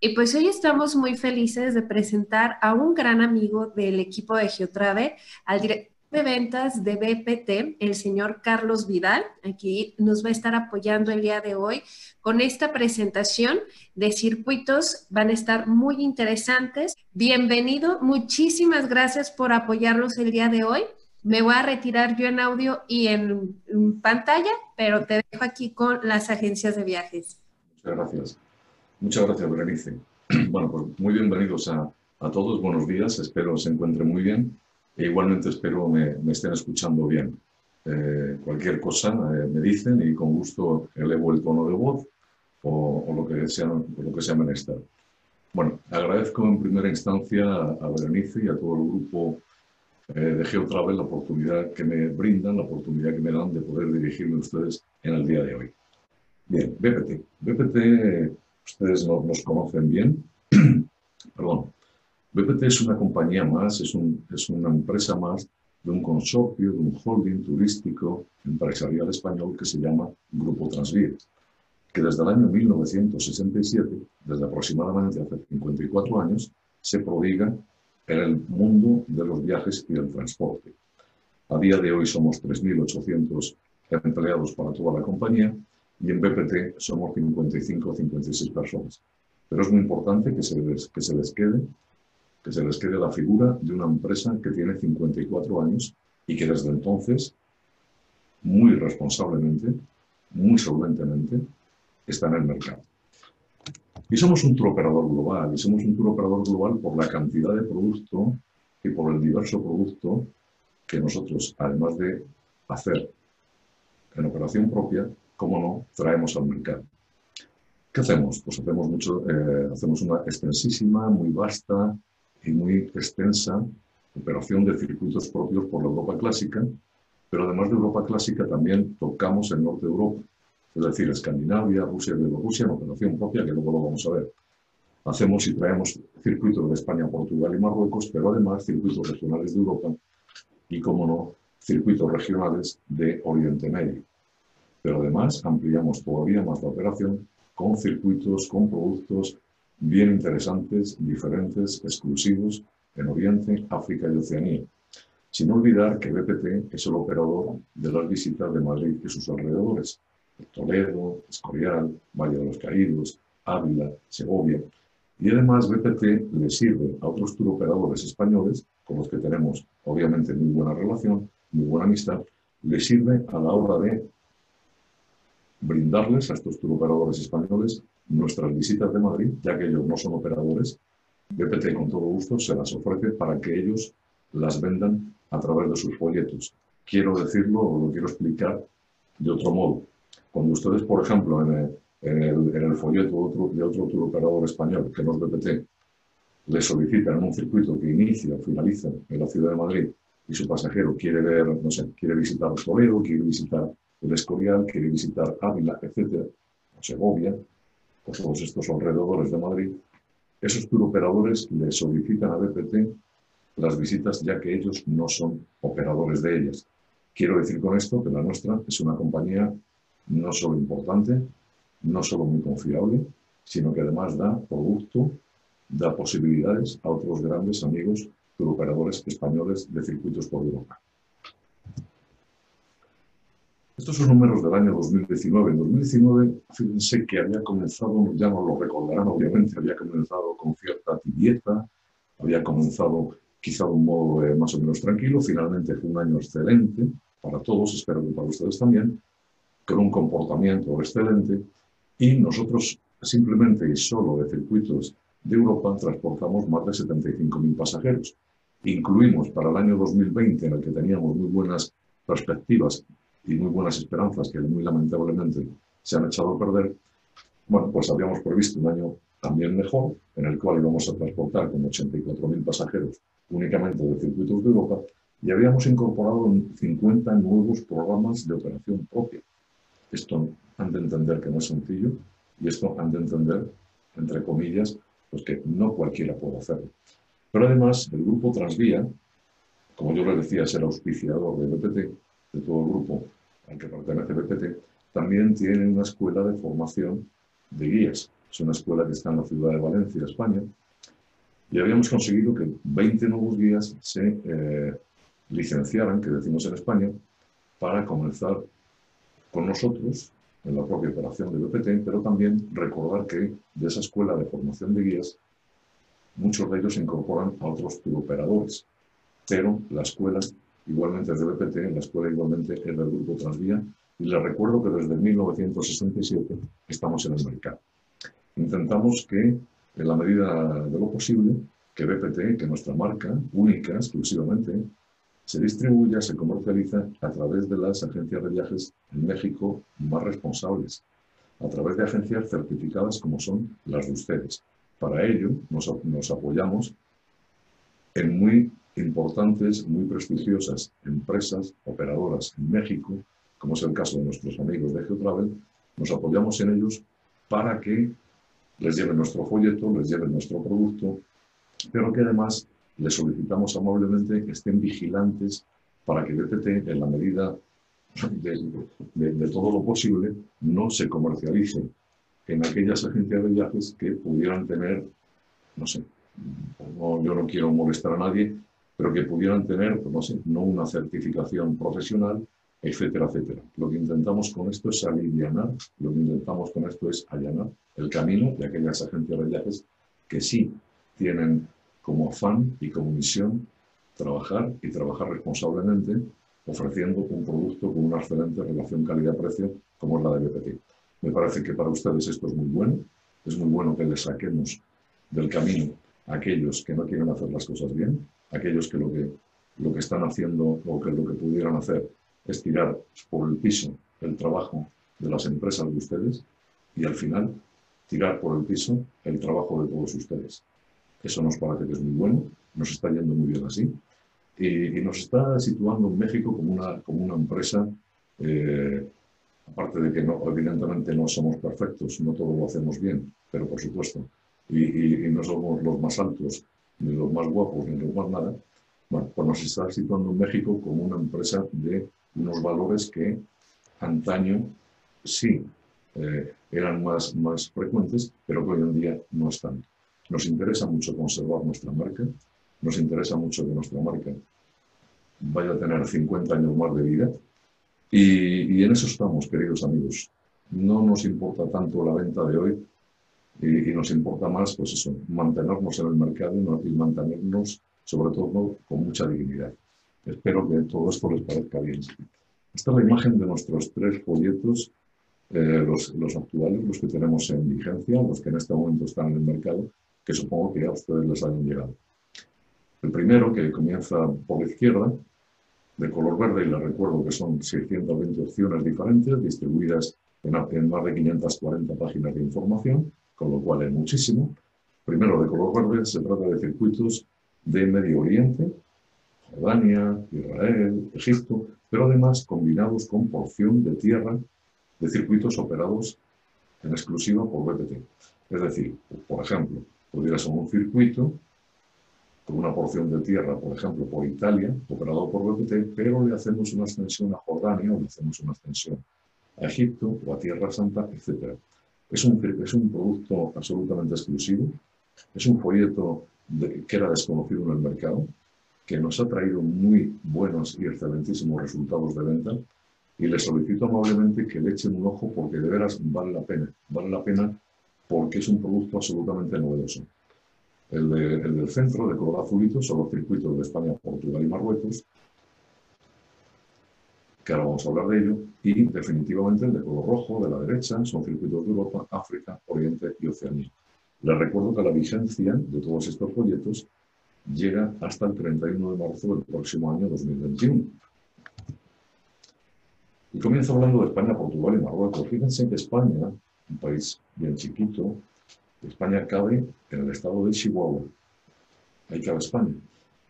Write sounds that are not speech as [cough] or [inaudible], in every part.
Y pues hoy estamos muy felices de presentar a un gran amigo del equipo de Geotrade, al director de ventas de BPT, el señor Carlos Vidal. Aquí nos va a estar apoyando el día de hoy con esta presentación de circuitos. Van a estar muy interesantes. Bienvenido, muchísimas gracias por apoyarnos el día de hoy. Me voy a retirar yo en audio y en, pantalla, pero te dejo aquí con las agencias de viajes. Muchas gracias. Muchas gracias, Berenice. [clears throat] Bueno, pues muy bienvenidos a, a todos. Buenos días. Espero se encuentren muy bien. E igualmente espero me, me estén escuchando bien. Eh, cualquier cosa eh, me dicen y con gusto elevo el tono de voz o, o lo, que sea, lo que sea menester. Bueno, agradezco en primera instancia a Berenice y a todo el grupo eh, de GeoTravel la oportunidad que me brindan, la oportunidad que me dan de poder dirigirme a ustedes en el día de hoy. Bien, BPT. BPT, ustedes no, nos conocen bien. [clears throat] Perdón. BPT es una compañía más, es, es una empresa más de un consorcio, de un holding turístico empresarial español que se llama Grupo Transvía, que desde el año 1967, desde aproximadamente hace 54 años, se prodiga en el mundo de los viajes y del transporte. A día de hoy somos 3.800 empleados para toda la compañía y en BPT somos 55 o 56 personas. Pero es muy importante que se, les, que se les quede que se les quede la figura de una empresa que tiene 54 años y que desde entonces, muy responsablemente, muy solventemente, está en el mercado. Y somos un operador global, y somos un operador global por la cantidad de producto y por el diverso producto que nosotros, además de hacer en operación propia, como no, traemos al mercado. ¿Qué hacemos? Pues hacemos, mucho, eh, hacemos una extensísima, muy vasta y muy extensa operación de circuitos propios por la Europa clásica, pero además de Europa clásica también tocamos el norte de Europa, es decir, Escandinavia, Rusia y Bielorrusia en operación propia, que luego lo vamos a ver. Hacemos y traemos circuitos de España, Portugal y Marruecos, pero además circuitos regionales de Europa y, como no, circuitos regionales de Oriente Medio. Pero además ampliamos todavía más la operación con circuitos, con productos bien interesantes, diferentes, exclusivos en Oriente, África y Oceanía. Sin olvidar que BPT es el operador de las visitas de Madrid y sus alrededores, Toledo, Escorial, Valle de los Caídos, Ávila, Segovia. Y además BPT le sirve a otros turoperadores españoles, con los que tenemos obviamente muy buena relación, muy buena amistad, le sirve a la hora de brindarles a estos turoperadores españoles nuestras visitas de Madrid, ya que ellos no son operadores. BPT con todo gusto se las ofrece para que ellos las vendan a través de sus folletos. Quiero decirlo o lo quiero explicar de otro modo. Cuando ustedes, por ejemplo, en el, folleto de otro, de otro turoperador español, que no es BPT, le solicitan un circuito que inicia o finaliza en la ciudad de Madrid y su pasajero quiere ver, no sé, quiere visitar Toledo, quiere visitar el Escorial, quiere visitar Ávila, etcétera, o Segovia, o todos estos alrededores de Madrid, esos turoperadores le solicitan a BPT las visitas ya que ellos no son operadores de ellas. Quiero decir con esto que la nuestra es una compañía no solo importante, no solo muy confiable, sino que además da producto, da posibilidades a otros grandes amigos turoperadores españoles de circuitos por Europa. Estos son números del año 2019. En 2019, fíjense que había comenzado, ya no lo recordarán obviamente, había comenzado con cierta tibieza, había comenzado quizá de un modo eh, más o menos tranquilo. Finalmente fue un año excelente para todos, espero que para ustedes también, con un comportamiento excelente. Y nosotros simplemente y solo de circuitos de Europa transportamos más de 75.000 pasajeros. Incluimos para el año 2020, en el que teníamos muy buenas perspectivas y muy buenas esperanzas que muy lamentablemente se han echado a perder, bueno, pues habíamos previsto un año también mejor, en el cual íbamos a transportar como 84.000 pasajeros únicamente de circuitos de Europa y habíamos incorporado 50 nuevos programas de operación propia. Esto han de entender que no es sencillo y esto han de entender, entre comillas, pues que no cualquiera puede hacerlo. Pero además, el grupo Transvía, como yo les decía, es el auspiciador de BPT, de todo el grupo, al que pertenece BPT, también tiene una escuela de formación de guías. es una escuela que está en la ciudad de Valencia, España, y habíamos conseguido que 20 nuevos guías se eh, licenciaran, que decimos en España, para comenzar con nosotros en la propia operación de BPT, pero también recordar que de esa escuela de formación de guías, muchos de ellos se incorporan a otros operadores, pero la escuela igualmente es de BPT, la escuela igualmente es del Grupo Transvía, y les recuerdo que desde 1967 estamos en el mercado. Intentamos que, en la medida de lo posible, que BPT, que nuestra marca única, exclusivamente, se distribuya, se comercializa a través de las agencias de viajes en México más responsables, a través de agencias certificadas como son las de ustedes. Para ello nos, nos apoyamos en muy importantes, muy prestigiosas empresas operadoras en México, como es el caso de nuestros amigos de GeoTravel, nos apoyamos en ellos para que les lleven nuestro folleto, les lleven nuestro producto, pero que además les solicitamos amablemente que estén vigilantes para que BPT, en la medida de, todo lo posible, no se comercialice en aquellas agencias de viajes que pudieran tener, no sé, yo no quiero molestar a nadie, pero que pudieran tener, no sé, no una certificación profesional, etcétera, etcétera. Lo que intentamos con esto es aliviar, lo que intentamos con esto es allanar el camino de aquellas agencias de viajes que sí tienen como afán y como misión trabajar y trabajar responsablemente ofreciendo un producto con una excelente relación calidad-precio como es la de BPT. Me parece que para ustedes esto es muy bueno, es muy bueno que les saquemos del camino a aquellos que no quieren hacer las cosas bien, aquellos que lo que, lo que están haciendo o que lo que pudieran hacer es tirar por el piso el trabajo de las empresas de ustedes y al final tirar por el piso el trabajo de todos ustedes. Eso nos parece que es muy bueno, nos está yendo muy bien así. Y, nos está situando en México como una, como una empresa, eh, aparte de que no, evidentemente no somos perfectos, no todo lo hacemos bien, pero por supuesto, y, y no somos los más altos, ni los más guapos, ni los más nada, bueno, pues nos está situando en México como una empresa de unos valores que antaño sí eh, eran más, más frecuentes, pero que hoy en día no están. Nos interesa mucho conservar nuestra marca, nos interesa mucho que nuestra marca vaya a tener 50 años más de vida y, en eso estamos, queridos amigos. No nos importa tanto la venta de hoy y, nos importa más, pues eso, mantenernos en el mercado y mantenernos, sobre todo, con mucha dignidad. Espero que todo esto les parezca bien. Esta es la imagen de nuestros tres folletos, eh, los, los actuales, los que tenemos en vigencia, los que en este momento están en el mercado, que supongo que a ustedes les hayan llegado. El primero, que comienza por la izquierda, de color verde, y les recuerdo que son 620 opciones diferentes, distribuidas en, más de 540 páginas de información, con lo cual es muchísimo. Primero, de color verde, se trata de circuitos de Medio Oriente, Jordania, Israel, Egipto, pero además combinados con porción de tierra de circuitos operados en exclusiva por BPT. Es decir, por ejemplo, pudiera ser un circuito con una porción de tierra, por ejemplo, por Italia, operado por BPT, pero le hacemos una extensión a Jordania o le hacemos una extensión a Egipto o a Tierra Santa, etc. Es un, es un producto absolutamente exclusivo, es un folleto que era desconocido en el mercado, que nos ha traído muy buenos y excelentísimos resultados de venta y les solicito amablemente que le echen un ojo porque de veras vale la pena. Vale la pena porque es un producto absolutamente novedoso. El, del centro, de color azulito, son los circuitos de España, Portugal y Marruecos, que ahora vamos a hablar de ello, y definitivamente el de color rojo, de la derecha, son circuitos de Europa, África, Oriente y Oceanía. Les recuerdo que la vigencia de todos estos folletos llega hasta el 31 de marzo del próximo año 2021. Y comienzo hablando de España, Portugal y Marruecos. Fíjense que España un país bien chiquito, España cabe en el estado de Chihuahua. Ahí cabe España.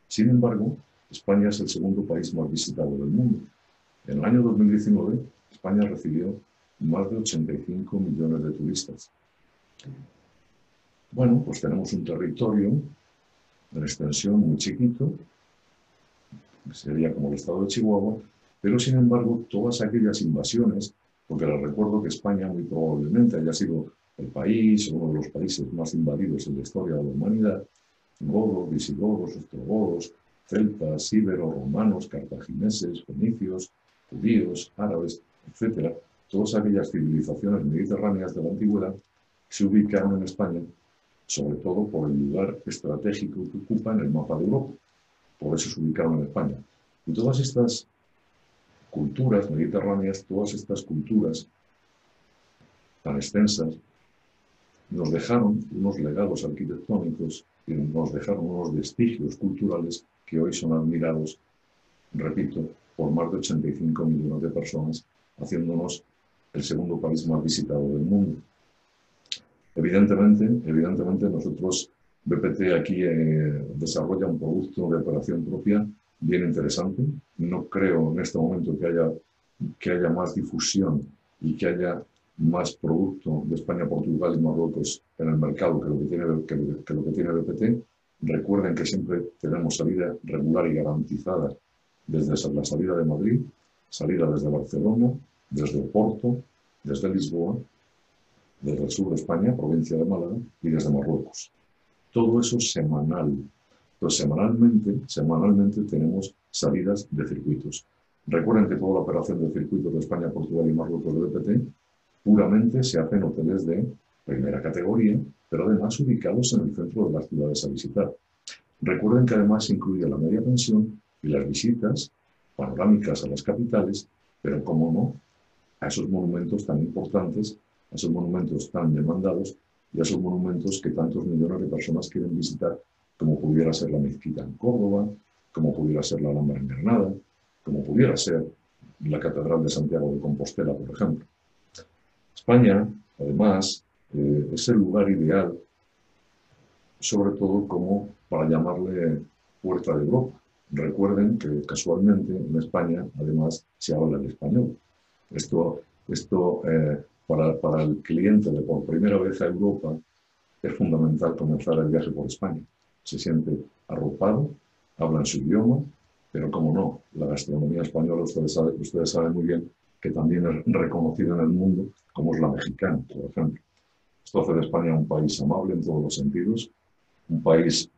Sin embargo, España es el segundo país más visitado del mundo. En el año 2019, España recibió más de 85 millones de turistas. Bueno, pues tenemos un territorio de extensión muy chiquito, sería como el estado de Chihuahua, pero sin embargo todas aquellas invasiones porque les recuerdo que España muy probablemente haya sido el país, uno de los países más invadidos en la historia de la humanidad, godos, visigodos, ostrogodos, celtas, íberos, romanos, cartagineses, fenicios, judíos, árabes, etc., todas aquellas civilizaciones mediterráneas de la antigüedad se ubicaron en España, sobre todo por el lugar estratégico que ocupa en el mapa de Europa. Por eso se ubicaron en España. Y todas estas culturas mediterráneas, todas estas culturas tan extensas, nos dejaron unos legados arquitectónicos y nos dejaron unos vestigios culturales que hoy son admirados, repito, por más de 85 millones de personas, haciéndonos el segundo país más visitado del mundo. Evidentemente, evidentemente nosotros, BPT aquí eh, desarrolla un producto de operación propia bien interesante. No creo en este momento que haya, que haya más difusión y que haya más producto de España, Portugal y Marruecos en el mercado que lo que tiene, que, lo que tiene BPT. Recuerden que siempre tenemos salida regular y garantizada desde la salida de Madrid, salida desde Barcelona, desde Porto, desde Lisboa, desde el sur de España, provincia de Málaga, y desde Marruecos. Todo eso semanal. Entonces, semanalmente, semanalmente tenemos salidas de circuitos. Recuerden que toda la operación de circuitos de España, Portugal y Marruecos de BPT puramente se hacen hoteles de primera categoría, pero además ubicados en el centro de las ciudades a visitar. Recuerden que además incluye la media pensión y las visitas panorámicas a las capitales, pero como no, a esos monumentos tan importantes, a esos monumentos tan demandados y a esos monumentos que tantos millones de personas quieren visitar, como pudiera ser la mezquita en Córdoba, como pudiera ser la Alhambra en Granada, como pudiera ser la Catedral de Santiago de Compostela, por ejemplo. España, además, eh, es el lugar ideal, sobre todo como para llamarle puerta de Europa. Recuerden que casualmente en España, además, se habla el español. Esto, esto eh, para, para, el cliente de por primera vez a Europa es fundamental comenzar el viaje por España. Se siente arropado, habla en su idioma, pero como no, la gastronomía española, ustedes saben, ustedes saben muy bien que también es reconocida en el mundo, como es la mexicana, por ejemplo. Esto hace de España un país amable en todos los sentidos, un país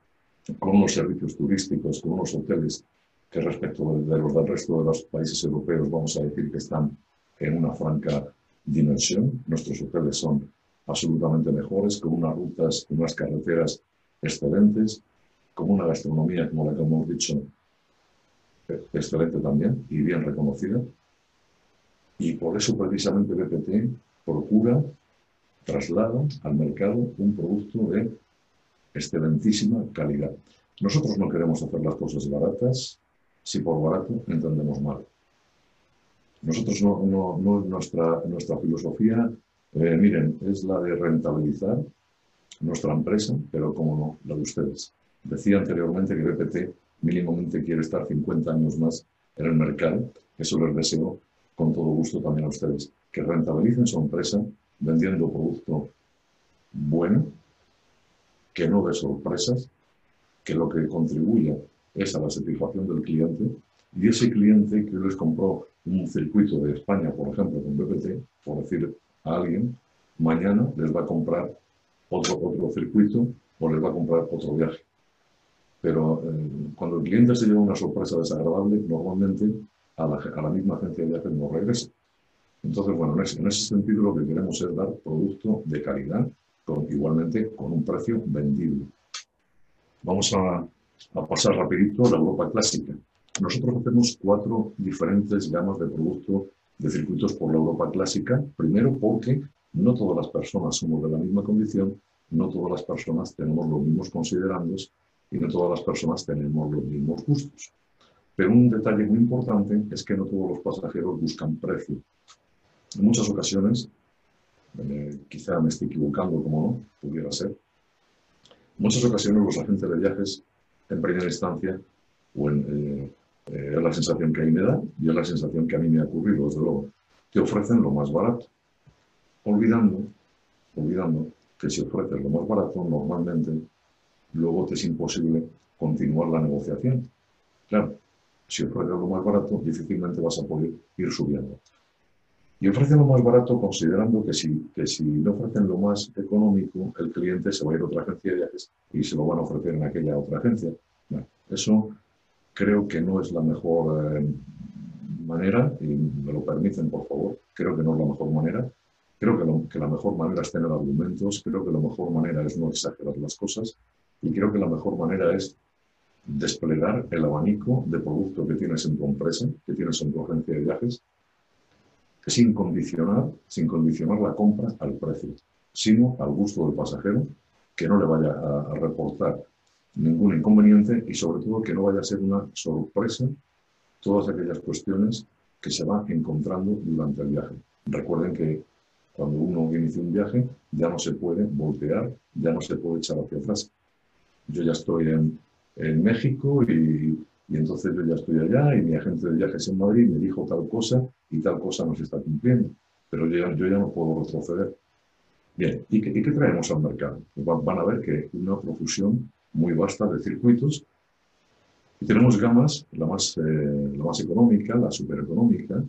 con unos servicios turísticos, con unos hoteles que respecto de los del resto de los países europeos vamos a decir que están en una franca dimensión. Nuestros hoteles son absolutamente mejores, con unas rutas, con unas carreteras excelentes, con una gastronomía, como la que hemos dicho, excelente también y bien reconocida. Y por eso precisamente BPT procura, traslada al mercado un producto de excelentísima calidad. Nosotros no queremos hacer las cosas baratas si por barato entendemos mal. Nosotros no, no, nuestra, nuestra filosofía, eh, miren, es la de rentabilizar nuestra empresa, pero como no, la de ustedes. Decía anteriormente que BPT mínimamente quiere estar 50 años más en el mercado. Eso les deseo con todo gusto también a ustedes. Que rentabilicen su empresa vendiendo producto bueno, que no de sorpresas, que lo que contribuya es a la satisfacción del cliente y ese cliente que les compró un circuito de España, por ejemplo, con BPT, por decir a alguien, mañana les va a comprar otro, otro circuito o les va a comprar otro viaje. Pero eh, cuando el cliente se lleva una sorpresa desagradable, normalmente a la, a la misma agencia de viajes no regresa. Entonces, bueno, en ese, en ese, sentido lo que queremos es dar producto de calidad, con, igualmente con un precio vendible. Vamos a, pasar rapidito a la Europa clásica. Nosotros hacemos cuatro diferentes gamas de producto de circuitos por la Europa clásica. Primero porque no todas las personas somos de la misma condición, no todas las personas tenemos los mismos considerandos y no todas las personas tenemos los mismos gustos. Pero un detalle muy importante es que no todos los pasajeros buscan precio. En muchas ocasiones, eh, quizá me estoy equivocando como no, pudiera ser, en muchas ocasiones los agentes de viajes, en primera instancia, o en, eh, eh, es la sensación que a mí me da y es la sensación que a mí me ha ocurrido, desde luego, te ofrecen lo más barato, olvidando, olvidando que si ofreces lo más barato, normalmente luego te es imposible continuar la negociación. Claro, si ofreces lo más barato, difícilmente vas a poder ir subiendo. Y ofrecen lo más barato considerando que si, que si no ofrecen lo más económico, el cliente se va a ir a otra agencia de viajes y se lo van a ofrecer en aquella otra agencia. Eso creo que no es la mejor eh, manera, y me lo permiten por favor, creo que no es la mejor manera. Creo que, que la mejor manera es tener argumentos, creo que la mejor manera es no exagerar las cosas y creo que la mejor manera es desplegar el abanico de producto que tienes en tu empresa, que tienes en tu agencia de viajes, sin condicionar, sin condicionar la compra al precio, sino al gusto del pasajero, que no le vaya a, reportar ningún inconveniente y sobre todo que no vaya a ser una sorpresa todas aquellas cuestiones que se van encontrando durante el viaje. Recuerden que cuando uno inicia un viaje ya no se puede voltear, ya no se puede echar hacia atrás. Yo ya estoy en, en México y, y entonces yo ya estoy allá y mi agente de viajes en Madrid me dijo tal cosa y tal cosa no se está cumpliendo. Pero yo, yo ya no puedo retroceder. Bien, ¿y qué, qué traemos al mercado? Pues van a ver que una profusión muy vasta de circuitos y tenemos gamas, la más, eh, la más económica, la supereconómica,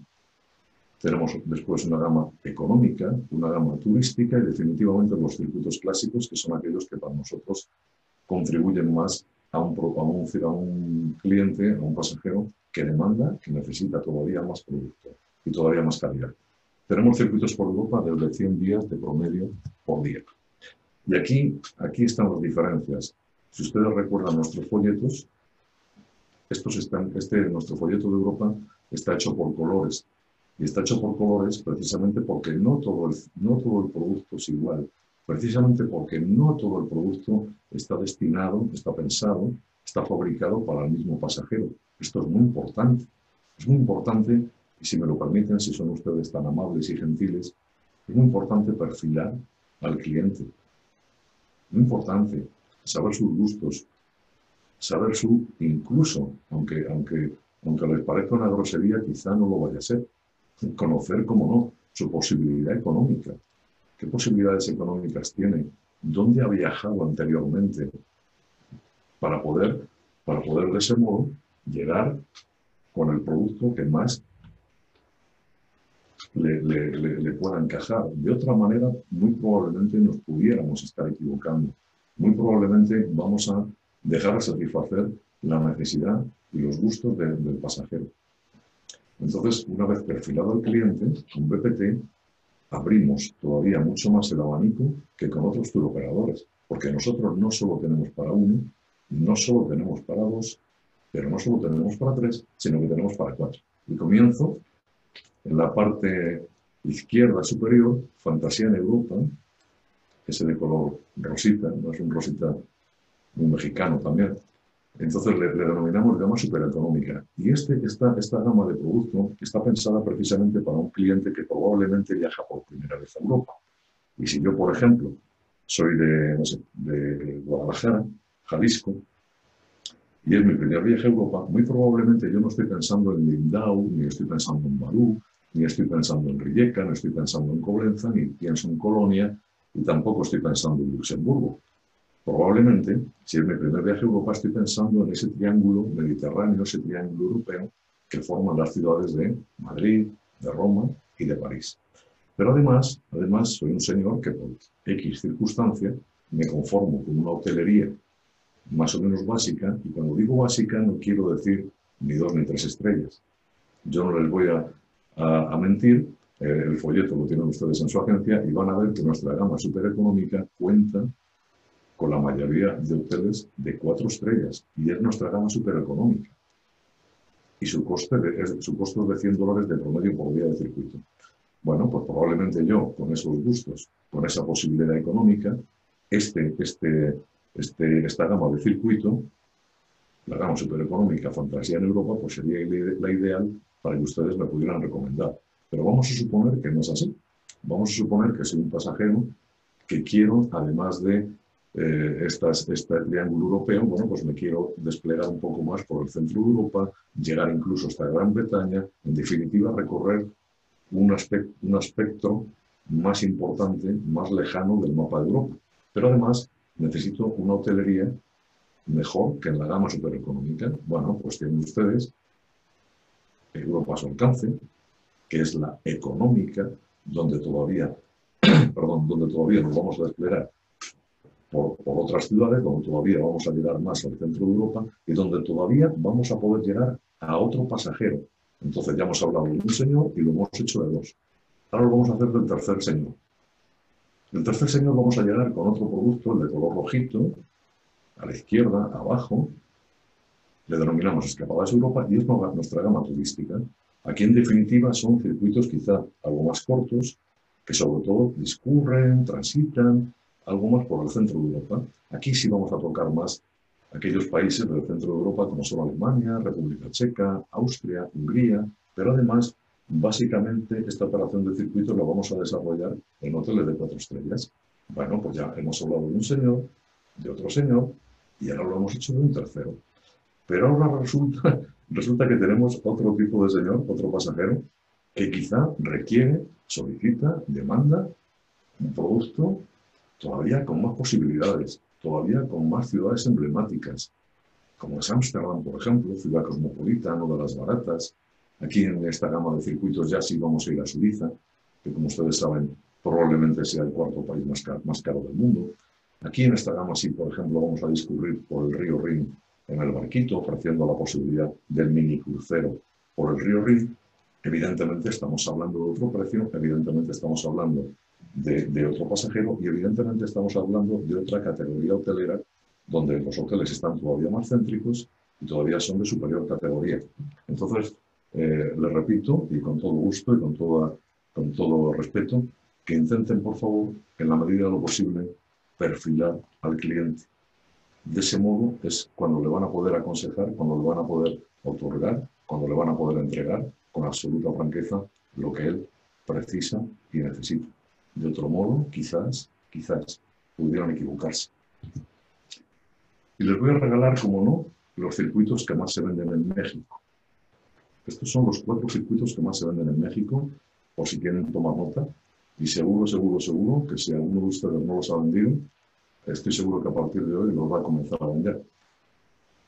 tenemos después una gama económica, una gama turística y definitivamente los circuitos clásicos, que son aquellos que para nosotros contribuyen más a un, a un, cliente, a un pasajero que demanda, que necesita todavía más producto y todavía más calidad. Tenemos circuitos por Europa de 100 días de promedio por día. Y aquí, aquí están las diferencias. Si ustedes recuerdan nuestros folletos, estos están, este, nuestro folleto de Europa está hecho por colores. Y está hecho por colores precisamente porque no todo el, no todo el producto es igual precisamente porque no todo el producto está destinado, está pensado, está fabricado para el mismo pasajero. Esto es muy importante. Es muy importante, y si me lo permiten, si son ustedes tan amables y gentiles, es muy importante perfilar al cliente. Muy importante saber sus gustos, saber su, incluso, aunque, aunque, aunque les parezca una grosería, quizá no lo vaya a ser, conocer, como no, su posibilidad económica, ¿Qué posibilidades económicas tiene? ¿Dónde ha viajado anteriormente para poder, para poder de ese modo llegar con el producto que más le, pueda encajar? De otra manera, muy probablemente nos pudiéramos estar equivocando. Muy probablemente vamos a dejar de satisfacer la necesidad y los gustos del pasajero. Entonces, una vez perfilado el cliente, un BPT abrimos todavía mucho más el abanico que con otros turoperadores, porque nosotros no solo tenemos para uno, no solo tenemos para dos, pero no solo tenemos para tres, sino que tenemos para cuatro. Y comienzo en la parte izquierda superior, Fantasía en Europa, ese de color rosita, no es un rosita muy mexicano también, entonces le, denominamos gama supereconómica. Y este, esta, esta gama de producto está pensada precisamente para un cliente que probablemente viaja por primera vez a Europa. Y si yo, por ejemplo, soy de, de Guadalajara, Jalisco, y es mi primer viaje a Europa, muy probablemente yo no estoy pensando en Lindau, ni estoy pensando en Barú, ni estoy pensando en Rijeka, no estoy pensando en Coblenza, ni pienso en Colonia, y tampoco estoy pensando en Luxemburgo. Probablemente, si es mi primer viaje a Europa, estoy pensando en ese triángulo mediterráneo, ese triángulo europeo que forman las ciudades de Madrid, de Roma y de París. Pero además, además soy un señor que por X circunstancia me conformo con una hotelería más o menos básica, y cuando digo básica no quiero decir ni dos ni tres estrellas. Yo no les voy a, mentir, eh, el folleto lo tienen ustedes en su agencia y van a ver que nuestra gama supereconómica cuenta con la mayoría de hoteles de cuatro estrellas y es nuestra gama supereconómica. Y su, coste es, su costo es de 100 dólares de promedio por día de circuito. Bueno, pues probablemente yo, con esos gustos, con esa posibilidad económica, este, este, este, esta gama de circuito, la gama supereconómica fantasía en Europa, pues sería la ideal para que ustedes me pudieran recomendar. Pero vamos a suponer que no es así. Vamos a suponer que soy un pasajero que quiero, además de eh, este triángulo europeo, bueno, pues me quiero desplegar un poco más por el centro de Europa, llegar incluso hasta Gran Bretaña, en definitiva recorrer un, aspecto, un aspecto más importante, más lejano del mapa de Europa. Pero además necesito una hotelería mejor que en la gama supereconómica. Bueno, pues tienen ustedes Europa a su alcance, que es la económica, donde todavía, [clears throat] perdón, donde todavía nos vamos a desplegar por, otras ciudades, donde todavía vamos a llegar más al centro de Europa y donde todavía vamos a poder llegar a otro pasajero. Entonces ya hemos hablado de un señor y lo hemos hecho de dos. Ahora lo vamos a hacer del tercer señor. Del tercer señor vamos a llegar con otro producto, el de color rojito, a la izquierda, abajo, le denominamos escapadas Europa y es nuestra gama turística. Aquí en definitiva son circuitos quizá algo más cortos, que sobre todo discurren, transitan, algo más por el centro de Europa. Aquí sí vamos a tocar más aquellos países del centro de Europa como son Alemania, República Checa, Austria, Hungría, pero además básicamente esta operación de circuitos la vamos a desarrollar en hoteles de cuatro estrellas. Bueno, pues ya hemos hablado de un señor, de otro señor, y ahora lo hemos hecho de un tercero. Pero ahora resulta, [laughs] resulta que tenemos otro tipo de señor, otro pasajero, que quizá requiere, solicita, demanda un producto todavía con más posibilidades, todavía con más ciudades emblemáticas, como es Ámsterdam, por ejemplo, ciudad cosmopolita, una de las baratas. Aquí en esta gama de circuitos ya sí vamos a ir a Suiza, que como ustedes saben, probablemente sea el cuarto país más caro, más caro del mundo. Aquí en esta gama sí, por ejemplo, vamos a discurrir por el río Rin en el barquito, ofreciendo la posibilidad del mini crucero por el río Rin. Evidentemente estamos hablando de otro precio, evidentemente estamos hablando de, otro pasajero y evidentemente estamos hablando de otra categoría hotelera donde los hoteles están todavía más céntricos y todavía son de superior categoría. Entonces, eh, les repito, y con todo gusto y con, toda, con todo respeto, que intenten, por favor, en la medida de lo posible, perfilar al cliente. De ese modo es cuando le van a poder aconsejar, cuando le van a poder otorgar, cuando le van a poder entregar con absoluta franqueza lo que él precisa y necesita. De otro modo, quizás, quizás pudieran equivocarse. Y les voy a regalar, como no, los circuitos que más se venden en México. Estos son los cuatro circuitos que más se venden en México, por si quieren tomar nota. Y seguro, seguro, seguro que si alguno de ustedes no los ha vendido, estoy seguro que a partir de hoy los va a comenzar a vender.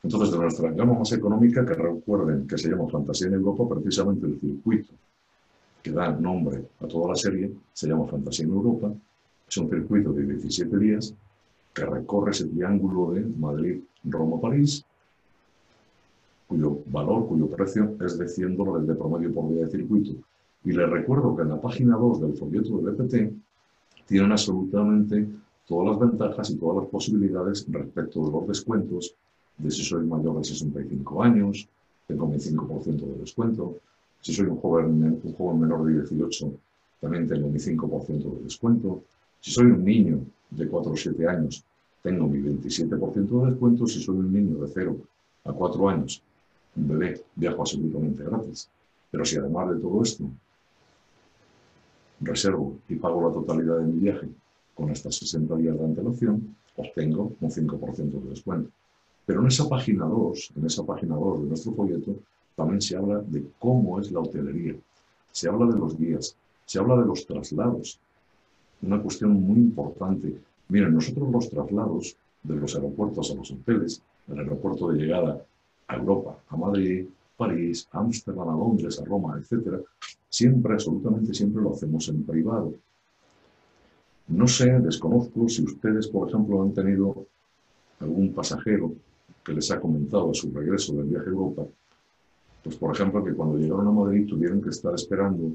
Entonces, de nuestra gama más económica, que recuerden que se llama Fantasía en Europa, precisamente el circuito que da nombre a toda la serie, se llama Fantasía en Europa. Es un circuito de 17 días que recorre ese triángulo de Madrid, Roma, París, cuyo valor, cuyo precio es de 100 dólares de promedio por día de circuito. Y les recuerdo que en la página 2 del folleto del BPT tienen absolutamente todas las ventajas y todas las posibilidades respecto de los descuentos, de si soy mayor de 65 años, tengo mi 5% de descuento, si soy un joven, un joven menor de 18, también tengo mi 5% de descuento. Si soy un niño de 4 o 7 años, tengo mi 27% de descuento. Si soy un niño de 0 a 4 años, un bebé, viajo absolutamente gratis. Pero si además de todo esto reservo y pago la totalidad de mi viaje con estas 60 días de antelación, obtengo un 5% de descuento. Pero en esa página 2, en esa página 2 de nuestro folleto, también se habla de cómo es la hotelería, se habla de los guías, se habla de los traslados. Una cuestión muy importante. Miren, nosotros los traslados de los aeropuertos a los hoteles, el aeropuerto de llegada a Europa, a Madrid, París, Ámsterdam, a Londres, a Roma, etc., siempre, absolutamente siempre lo hacemos en privado. No sé, desconozco si ustedes, por ejemplo, han tenido algún pasajero que les ha comentado a su regreso del viaje a Europa pues por ejemplo, que cuando llegaron a Madrid tuvieron que estar esperando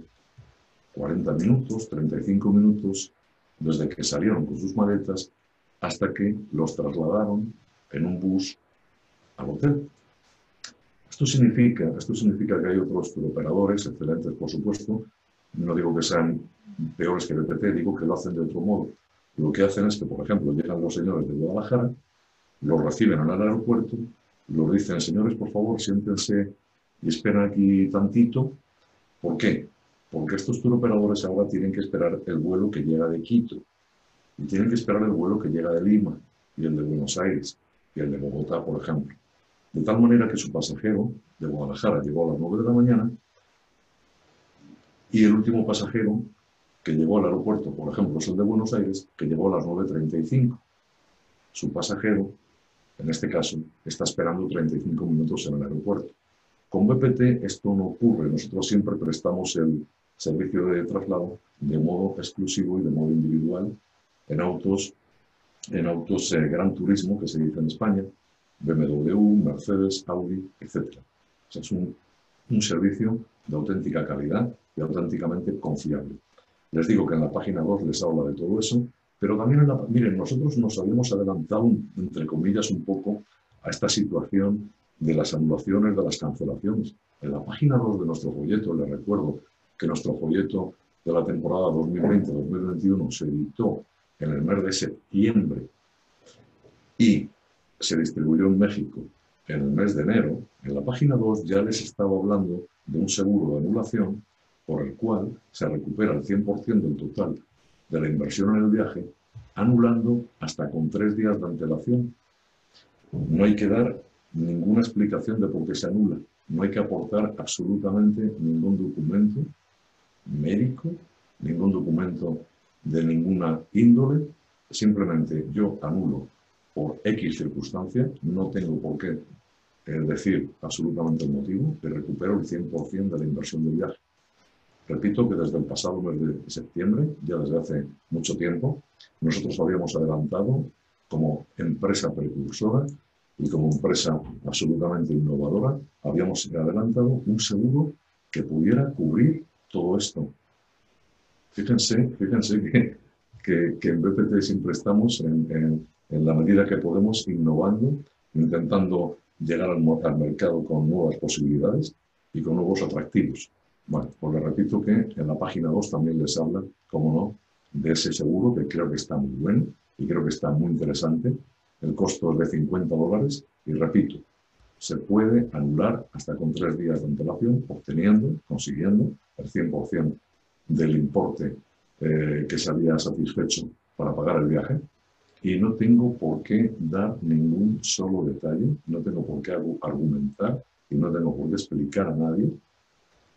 40 minutos, 35 minutos, desde que salieron con sus maletas hasta que los trasladaron en un bus al hotel. Esto significa, esto significa que hay otros operadores, excelentes por supuesto, no digo que sean peores que BPT, digo que lo hacen de otro modo. Lo que hacen es que, por ejemplo, llegan los señores de Guadalajara, los reciben en el aeropuerto, los dicen, señores, por favor, siéntense y esperan aquí tantito. ¿Por qué? Porque estos turoperadores ahora tienen que esperar el vuelo que llega de Quito y tienen que esperar el vuelo que llega de Lima y el de Buenos Aires y el de Bogotá, por ejemplo. De tal manera que su pasajero de Guadalajara llegó a las 9 de la mañana y el último pasajero que llegó al aeropuerto, por ejemplo, es el de Buenos Aires, que llegó a las 9.35. Su pasajero, en este caso, está esperando 35 minutos en el aeropuerto. Con BPT esto no ocurre. Nosotros siempre prestamos el, servicio de traslado de modo exclusivo y de modo individual en autos, en autos eh, Gran Turismo, que se dice en España, BMW, Mercedes, Audi, etc. O sea, es un, un servicio de auténtica calidad y auténticamente confiable. Les digo que en la página 2 les habla de todo eso, pero también, en la, miren, nosotros nos habíamos adelantado, entre comillas, un poco a esta situación de las anulaciones, de las cancelaciones. En la página 2 de nuestro folleto, les recuerdo que nuestro folleto de la temporada 2020-2021 se editó en el mes de septiembre y se distribuyó en México en el mes de enero, en la página 2 ya les estaba hablando de un seguro de anulación por el cual se recupera el 100% del total de la inversión en el viaje, anulando hasta con tres días de antelación. No hay que dar ninguna explicación de por qué se anula. No hay que aportar absolutamente ningún documento médico, ningún documento de ninguna índole. Simplemente yo anulo por X circunstancia, no tengo por qué eh, decir absolutamente el motivo, que recupero el 100% de la inversión del viaje. Repito que desde el pasado mes de septiembre, ya desde hace mucho tiempo, nosotros habíamos adelantado como empresa precursora y como empresa absolutamente innovadora, habíamos adelantado un seguro que pudiera cubrir todo esto. Fíjense, fíjense que, que, en BPT siempre estamos en, en, la medida que podemos innovando, intentando llegar al, al mercado con nuevas posibilidades y con nuevos atractivos. Bueno, pues les repito que en la página 2 también les habla, como no, de ese seguro que creo que está muy bueno y creo que está muy interesante. El costo es de 50 dólares y repito, se puede anular hasta con tres días de antelación, obteniendo, consiguiendo el 100% del importe eh, que se había satisfecho para pagar el viaje. Y no tengo por qué dar ningún solo detalle, no tengo por qué argumentar y no tengo por qué explicar a nadie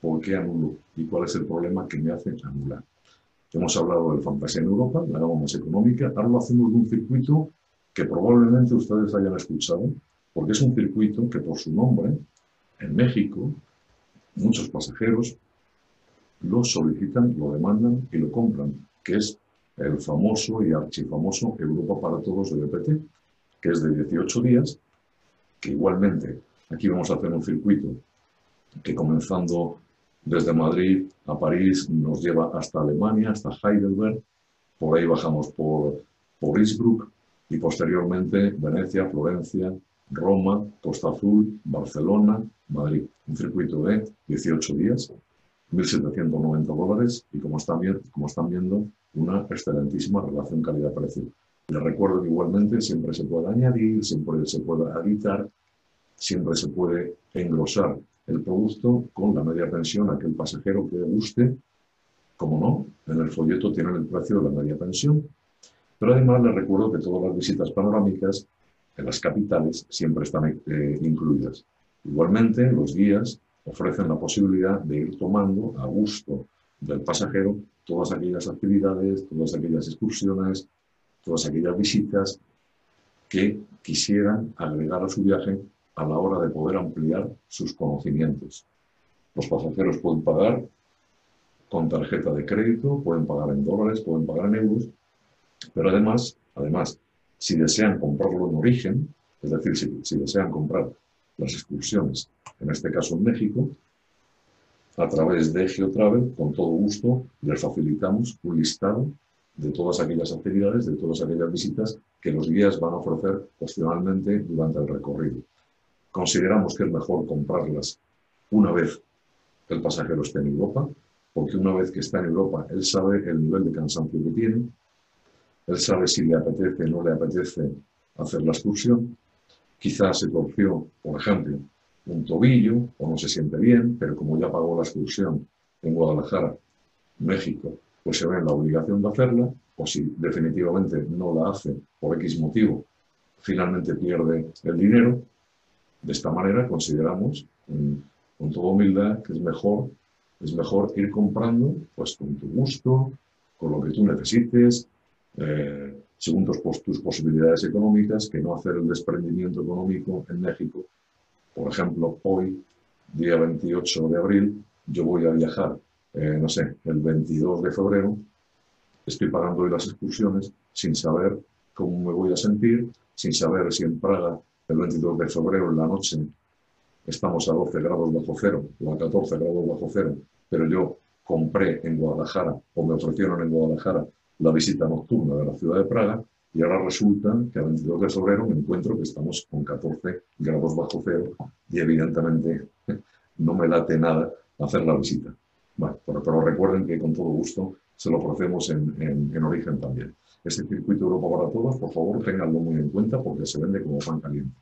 por qué anulo y cuál es el problema que me hace anular. Hemos hablado del Fantasía en Europa, la gama más económica, ahora lo hacemos de un circuito que probablemente ustedes hayan escuchado, porque es un circuito que por su nombre, en México, muchos pasajeros lo solicitan, lo demandan y lo compran, que es el famoso y archifamoso Europa para Todos de BPT, que es de 18 días, que igualmente aquí vamos a hacer un circuito que comenzando desde Madrid a París nos lleva hasta Alemania, hasta Heidelberg, por ahí bajamos por, por Innsbruck y posteriormente Venecia, Florencia, Roma, Costa Azul, Barcelona, Madrid. Un circuito de 18 días, 1.790 dólares y como están, como están viendo, una excelentísima relación calidad-precio. Les recuerdo que igualmente siempre se puede añadir, siempre se puede editar, siempre se puede engrosar el producto con la media pensión a aquel pasajero que guste. Como no, en el folleto tienen el precio de la media pensión. Pero además les recuerdo que todas las visitas panorámicas en las capitales siempre están eh, incluidas. Igualmente, los guías ofrecen la posibilidad de ir tomando a gusto del pasajero todas aquellas actividades, todas aquellas excursiones, todas aquellas visitas que quisieran agregar a su viaje a la hora de poder ampliar sus conocimientos. Los pasajeros pueden pagar con tarjeta de crédito, pueden pagar en dólares, pueden pagar en euros, pero además, además, si desean comprarlo en origen, es decir, si, si desean comprar las excursiones, en este caso en México, a través de GeoTravel, con todo gusto, les facilitamos un listado de todas aquellas actividades, de todas aquellas visitas que los guías van a ofrecer opcionalmente durante el recorrido. Consideramos que es mejor comprarlas una vez el pasajero esté en Europa, porque una vez que está en Europa, él sabe el nivel de cansancio que tiene, él sabe si le apetece o no le apetece hacer la excursión, quizás se torció, por ejemplo, un tobillo o no se siente bien, pero como ya pagó la excursión en Guadalajara, México, pues se ve en la obligación de hacerla, o si definitivamente no la hace por X motivo, finalmente pierde el dinero, de esta manera consideramos, con toda humildad, que es mejor, es mejor ir comprando pues, con tu gusto, con lo que tú necesites, eh, según tus, tus, posibilidades económicas, que no hacer el desprendimiento económico en México. Por ejemplo, hoy, día 28 de abril, yo voy a viajar eh, no sé, el 22 de febrero, estoy pagando hoy las excursiones sin saber cómo me voy a sentir, sin saber si en Praga el 22 de febrero en la noche estamos a 12 grados bajo cero o a 14 grados bajo cero, pero yo compré en Guadalajara o me ofrecieron en Guadalajara la visita nocturna de la ciudad de Praga y ahora resulta que el 22 de febrero me encuentro que estamos con 14 grados bajo cero y evidentemente [laughs] no me late nada hacer la visita. Bueno, pero, recuerden que con todo gusto se lo ofrecemos en, en origen también. Este circuito Europa para todos, por favor, tenganlo muy en cuenta porque se vende como pan caliente.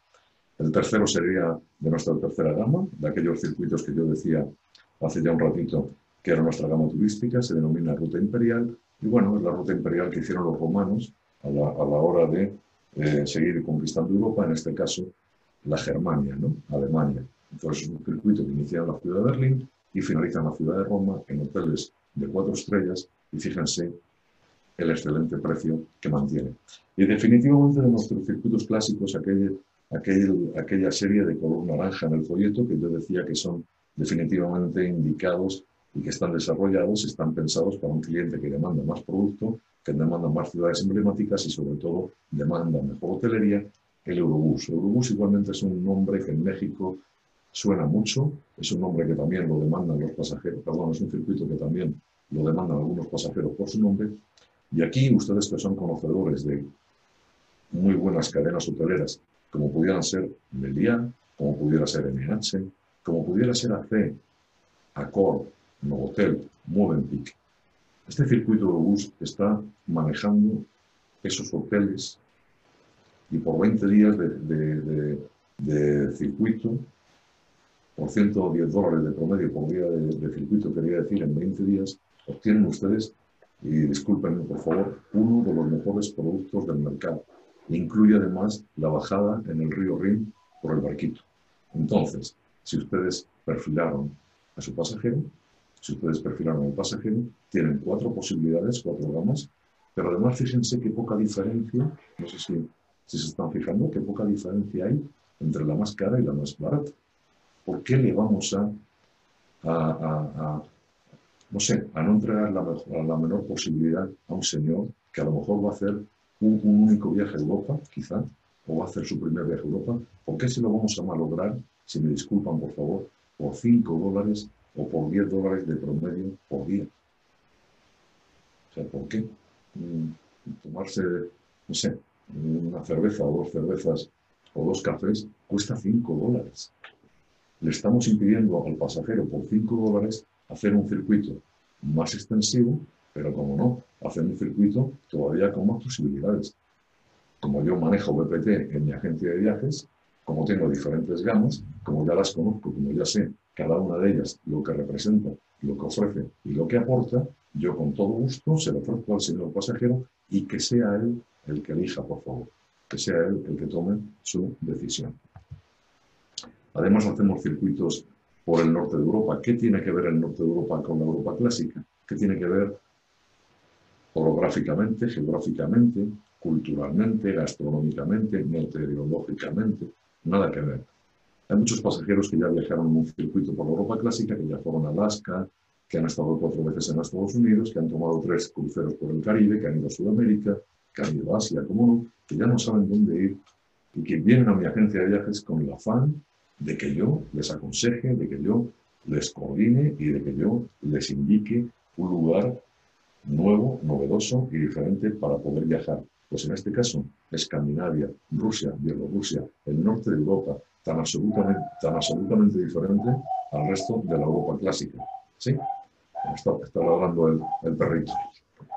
El tercero sería de nuestra tercera gama, de aquellos circuitos que yo decía hace ya un ratito que era nuestra gama turística, se denomina Ruta Imperial, y bueno, es la ruta imperial que hicieron los romanos a la, hora de eh, seguir conquistando Europa, en este caso la Germania, ¿no? Alemania. Entonces es un circuito que inicia en la ciudad de Berlín y finaliza en la ciudad de Roma, en hoteles de cuatro estrellas, y fíjense el excelente precio que mantiene. Y definitivamente de nuestros circuitos clásicos, aquel, aquel, aquella serie de color naranja en el folleto que yo decía que son definitivamente indicados y que están desarrollados, están pensados para un cliente que demanda más producto, que demanda más ciudades emblemáticas y sobre todo demanda mejor hotelería, el Eurobús. Eurobús igualmente es un nombre que en México suena mucho, es un nombre que también lo demandan los pasajeros, perdón, es un circuito que también lo demandan algunos pasajeros por su nombre. Y aquí ustedes que son conocedores de muy buenas cadenas hoteleras, como pudieran ser Meliá, como pudiera ser NH, como pudiera ser AC, Accor, Novotel, Movenpick. Este circuito de bus está manejando esos hoteles y por 20 días de, circuito, por 110 dólares de promedio por día de, circuito, quería decir, en 20 días, obtienen ustedes, y discúlpenme por favor, uno de los mejores productos del mercado. Incluye además la bajada en el río Rin por el barquito. Entonces, si ustedes perfilaron a su pasajero, si ustedes perfilan el pasajero, tienen cuatro posibilidades, cuatro gamas, pero además fíjense qué poca diferencia, no sé si, se están fijando, qué poca diferencia hay entre la más cara y la más barata. ¿Por qué le vamos a, a, no sé, a no entregar la, la, menor posibilidad a un señor que a lo mejor va a hacer un, un, único viaje a Europa, quizá, o va a hacer su primer viaje a Europa? ¿Por qué se lo vamos a malograr, si me disculpan por favor, por 5 dólares o por 10 dólares de promedio por día. O sea, ¿por qué? Mm, tomarse, no sé, una cerveza o dos cervezas o dos cafés cuesta 5 dólares. Le estamos impidiendo al pasajero por 5 dólares hacer un circuito más extensivo, pero como no, hacer un circuito todavía con más posibilidades. Como yo manejo BPT en mi agencia de viajes, como tengo diferentes gamas, como ya las conozco, como ya sé cada una de ellas lo que representa, lo que ofrece y lo que aporta, yo con todo gusto se lo ofrezco al señor pasajero y que sea él el que elija, por favor, que sea él el que tome su decisión. Además hacemos circuitos por el norte de Europa. ¿Qué tiene que ver el norte de Europa con la Europa clásica? ¿Qué tiene que ver orográficamente, geográficamente, culturalmente, gastronómicamente, meteorológicamente? Nada que ver. Hay muchos pasajeros que ya viajaron en un circuito por la Europa clásica, que ya fueron a Alaska, que han estado cuatro veces en Estados Unidos, que han tomado tres cruceros por el Caribe, que han ido a Sudamérica, que han ido a Asia, como no, que ya no saben dónde ir y que vienen a mi agencia de viajes con el afán de que yo les aconseje, de que yo les coordine y de que yo les indique un lugar nuevo, novedoso y diferente para poder viajar. Pues en este caso, Escandinavia, Rusia, Bielorrusia, el norte de Europa, tan absolutamente, tan absolutamente diferente al resto de la Europa clásica. ¿Sí? Está, está ladrando el, el, perrito.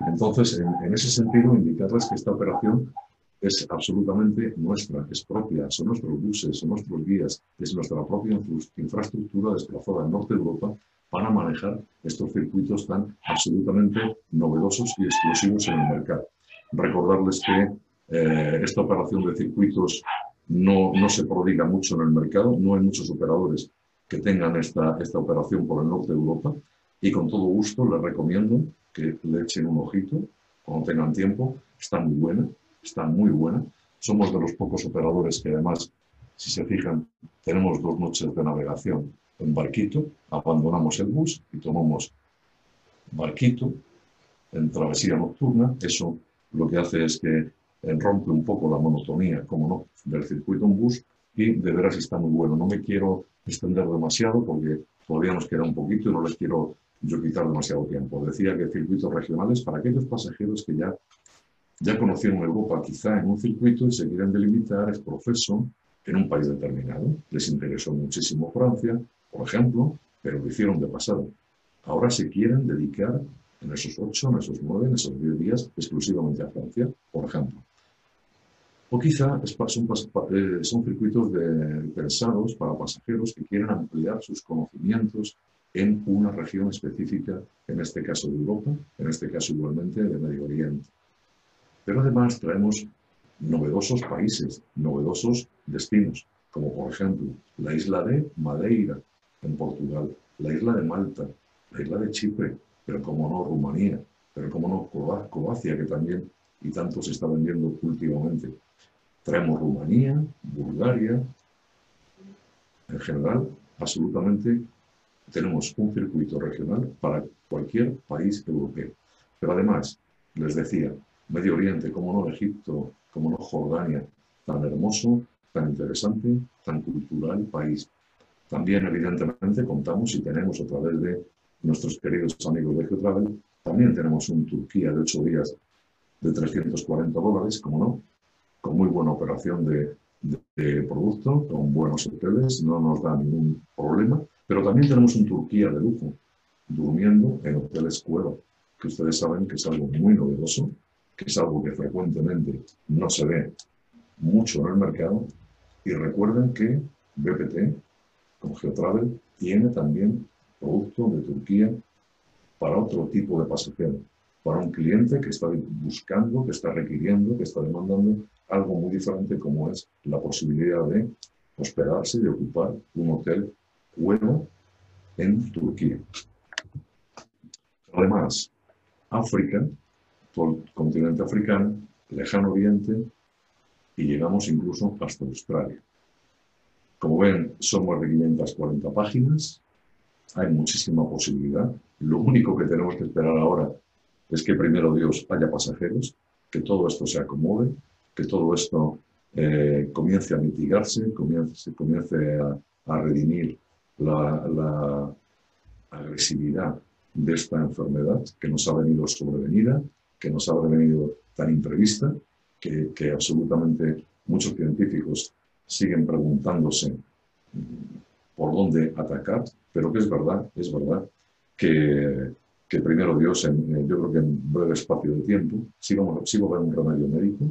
Entonces, en, ese sentido, indicarles que esta operación es absolutamente nuestra, es propia, son nuestros buses, son nuestros guías, es nuestra propia infraestructura desplazada en Norte de Europa para manejar estos circuitos tan absolutamente novedosos y exclusivos en el mercado. Recordarles que eh, esta operación de circuitos no, no se prodiga mucho en el mercado, no hay muchos operadores que tengan esta, esta operación por el norte de Europa y con todo gusto les recomiendo que le echen un ojito cuando tengan tiempo. Está muy buena, está muy buena. Somos de los pocos operadores que además, si se fijan, tenemos dos noches de navegación en barquito, abandonamos el bus y tomamos barquito en travesía nocturna. Eso lo que hace es que rompe un poco la monotonía, como no, del circuito en bus y de veras está muy bueno. No me quiero extender demasiado porque todavía nos queda un poquito y no les quiero yo quitar demasiado tiempo. Decía que circuitos regionales para aquellos pasajeros que ya, ya conocieron Europa quizá en un circuito y se quieren delimitar el proceso en un país determinado. Les interesó muchísimo Francia, por ejemplo, pero lo hicieron de pasado. Ahora se quieren dedicar en esos ocho, en esos nueve, en esos diez días exclusivamente a Francia, por ejemplo. O quizá son, eh, son circuitos pensados para pasajeros que quieren ampliar sus conocimientos en una región específica, en este caso de Europa, en este caso igualmente de Medio Oriente. Pero además traemos novedosos países, novedosos destinos, como por ejemplo la isla de Madeira, en Portugal, la isla de Malta, la isla de Chipre, pero como no Rumanía, pero como no Croacia, que también y tanto se está vendiendo últimamente. Traemos Rumanía, Bulgaria, en general, absolutamente tenemos un circuito regional para cualquier país europeo. Pero además, les decía, Medio Oriente, como no Egipto, como no Jordania, tan hermoso, tan interesante, tan cultural país. También, evidentemente, contamos y tenemos a través de nuestros queridos amigos de Geotravel, también tenemos un Turquía de 8 días de 340 dólares, como no, con muy buena operación de, producto, con buenos hoteles, no nos da ningún problema. Pero también tenemos un Turquía de lujo, durmiendo en hoteles cueva, que ustedes saben que es algo muy novedoso, que es algo que frecuentemente no se ve mucho en el mercado. Y recuerden que BPT, con Geotravel, tiene también producto de Turquía para otro tipo de pasajero para un cliente que está buscando, que está requiriendo, que está demandando algo muy diferente como es la posibilidad de hospedarse y ocupar un hotel bueno en Turquía. Además, África, todo el continente africano, lejano oriente y llegamos incluso hasta Australia. Como ven, son más de 540 páginas, hay muchísima posibilidad. Lo único que tenemos que esperar ahora es que primero Dios haya pasajeros, que todo esto se acomode, que todo esto eh, comience a mitigarse, comience, comience a, redimir la, agresividad de esta enfermedad que nos ha venido sobrevenida, que nos ha venido tan imprevista, que, que absolutamente muchos científicos siguen preguntándose mm, por dónde atacar, pero que es verdad, es verdad que, que primero Dios, en, yo creo que en breve espacio de tiempo, sí va, a haber un remedio médico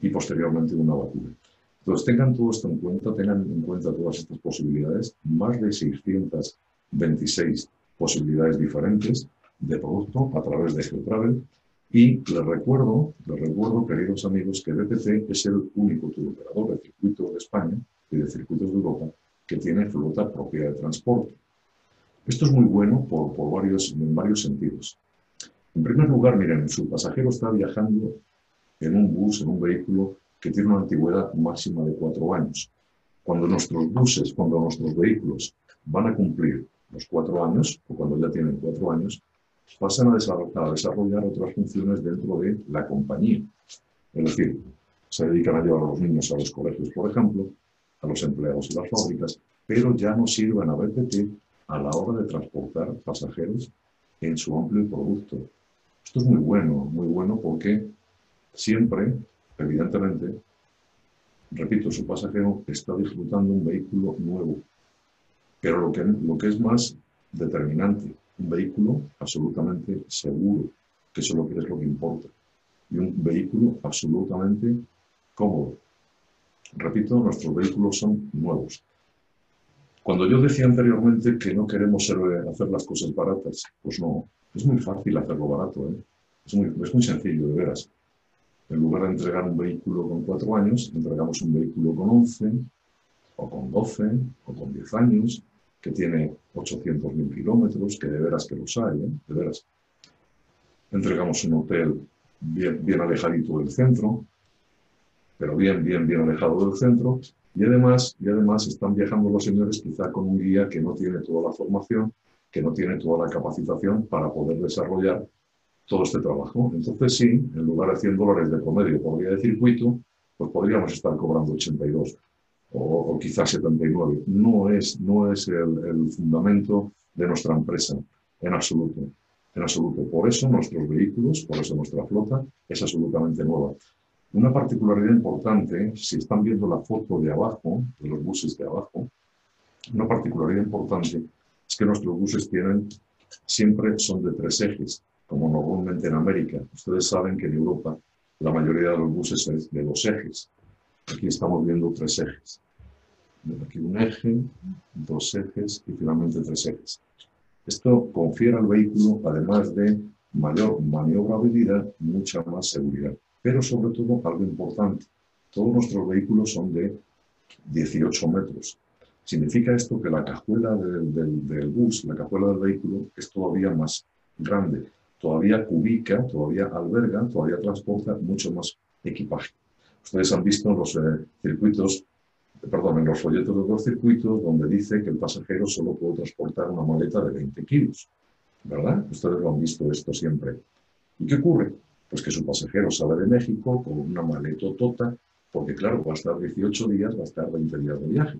y posteriormente una vacuna. Entonces, tengan todo esto en cuenta, tengan en cuenta todas estas posibilidades, más de 626 posibilidades diferentes de producto a través de Geotravel. Y les recuerdo, les recuerdo, queridos amigos, que BPC es el único operador de circuitos de España y de circuitos de Europa que tiene flota propia de transporte. Esto es muy bueno por, varios, en varios sentidos. En primer lugar, miren, su pasajero está viajando en un bus, en un vehículo que tiene una antigüedad máxima de cuatro años. Cuando nuestros buses, cuando nuestros vehículos van a cumplir los cuatro años, o cuando ya tienen cuatro años, pasan a desarrollar, a desarrollar otras funciones dentro de la compañía. Es decir, se dedican a llevar a los niños a los colegios, por ejemplo, a los empleados de las fábricas, pero ya no sirven a BTT a la hora de transportar pasajeros en su amplio producto. Esto es muy bueno, muy bueno porque siempre, evidentemente, repito, su pasajero está disfrutando un vehículo nuevo, pero lo que, lo que es más determinante, un vehículo absolutamente seguro, que eso es lo que es lo que importa, y un vehículo absolutamente cómodo. Repito, nuestros vehículos son nuevos. Cuando yo decía anteriormente que no queremos hacer las cosas baratas, pues no, es muy fácil hacerlo barato, ¿eh? es, muy, es muy sencillo, de veras. En lugar de entregar un vehículo con cuatro años, entregamos un vehículo con 11, o con 12, o con 10 años, que tiene 800.000 kilómetros, que de veras que los hay, ¿eh? de veras. Entregamos un hotel bien, bien alejadito del centro, pero bien, bien, bien alejado del centro, y además, y además están viajando los señores quizá con un guía que no tiene toda la formación, que no tiene toda la capacitación para poder desarrollar todo este trabajo. Entonces sí, en lugar de 100 dólares de promedio por día de circuito, pues podríamos estar cobrando 82 o, o quizás 79. No es, no es el, fundamento de nuestra empresa, en absoluto. En absoluto. Por eso nuestros vehículos, por eso nuestra flota es absolutamente nueva. Una particularidad importante, si están viendo la foto de abajo, de los buses de abajo, una particularidad importante es que nuestros buses tienen, siempre son de tres ejes, como normalmente en América. Ustedes saben que en Europa la mayoría de los buses es de dos ejes. Aquí estamos viendo tres ejes. Aquí un eje, dos ejes y finalmente tres ejes. Esto confiere al vehículo, además de mayor maniobrabilidad, mucha más seguridad. Pero sobre todo, algo importante, todos nuestros vehículos son de 18 metros. Significa esto que la cajuela del, del, bus, la cajuela del vehículo, es todavía más grande, todavía ubica, todavía alberga, todavía transporta mucho más equipaje. Ustedes han visto los eh, circuitos, perdón, en los folletos de los circuitos donde dice que el pasajero solo puede transportar una maleta de 20 kilos, ¿verdad? Ustedes lo han visto esto siempre. ¿Y qué ocurre? Pues que su pasajero sale de México con una maleta tota, porque claro, va a estar 18 días, va a estar 20 días de viaje.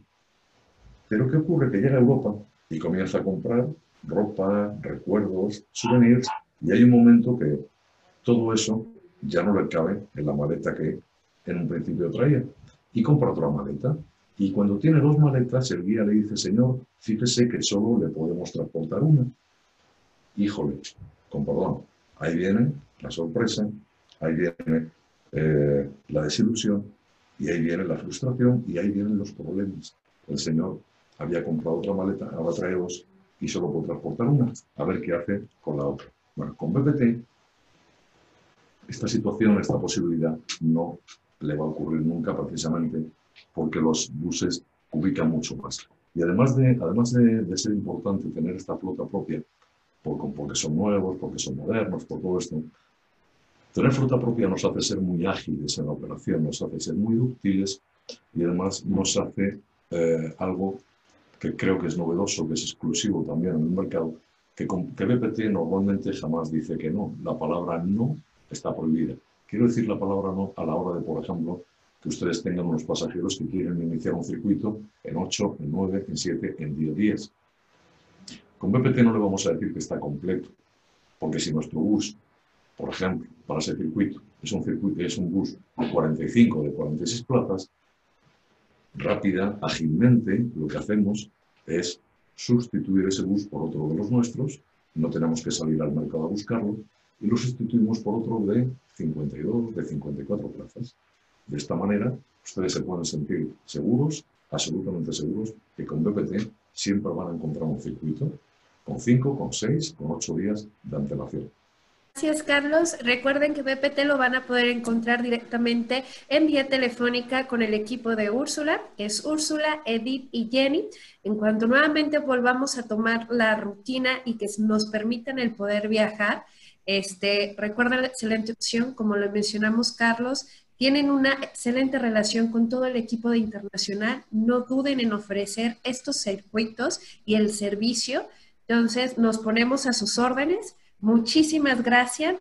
Pero ¿qué ocurre? Que llega a Europa y comienza a comprar ropa, recuerdos, souvenirs, y hay un momento que todo eso ya no le cabe en la maleta que en un principio traía. Y compra otra maleta. Y cuando tiene dos maletas, el guía le dice, señor, fíjese que solo le podemos transportar una. Híjole, con perdón, ahí viene la sorpresa, ahí viene eh, la desilusión, y ahí viene la frustración, y ahí vienen los problemas. El señor había comprado otra maleta, ahora trae dos, y solo puede transportar una. A ver qué hace con la otra. Bueno, con BPT, esta situación, esta posibilidad, no le va a ocurrir nunca precisamente porque los buses ubican mucho más. Y además de, además de, ser importante tener esta flota propia, porque son nuevos, porque son modernos, por todo esto, Tener flota propia nos hace ser muy ágiles en la operación, nos hace ser muy útiles y además nos hace eh, algo que creo que es novedoso, que es exclusivo también en el mercado, que, BPT normalmente jamás dice que no. La palabra no está prohibida. Quiero decir la palabra no a la hora de, por ejemplo, que ustedes tengan unos pasajeros que quieren iniciar un circuito en 8, en 9, en 7, en 10 días. Con BPT no le vamos a decir que está completo, porque si nuestro bus por ejemplo, para ese circuito, es un, circuito, es un bus de 45 de 46 plazas, rápida, ágilmente, lo que hacemos es sustituir ese bus por otro de los nuestros, no tenemos que salir al mercado a buscarlo, y lo sustituimos por otro de 52, de 54 plazas. De esta manera, ustedes se pueden sentir seguros, absolutamente seguros, que con BPT siempre van a encontrar un circuito con 5, con 6, con 8 días de antelación. Gracias, Carlos. Recuerden que BPT lo van a poder encontrar directamente en vía telefónica con el equipo de Úrsula, que es Úrsula, Edith y Jenny. En cuanto nuevamente volvamos a tomar la rutina y que nos permitan el poder viajar, este, recuerden la excelente opción, como lo mencionamos, Carlos, tienen una excelente relación con todo el equipo de internacional. No duden en ofrecer estos circuitos y el servicio. Entonces, nos ponemos a sus órdenes Muchísimas gracias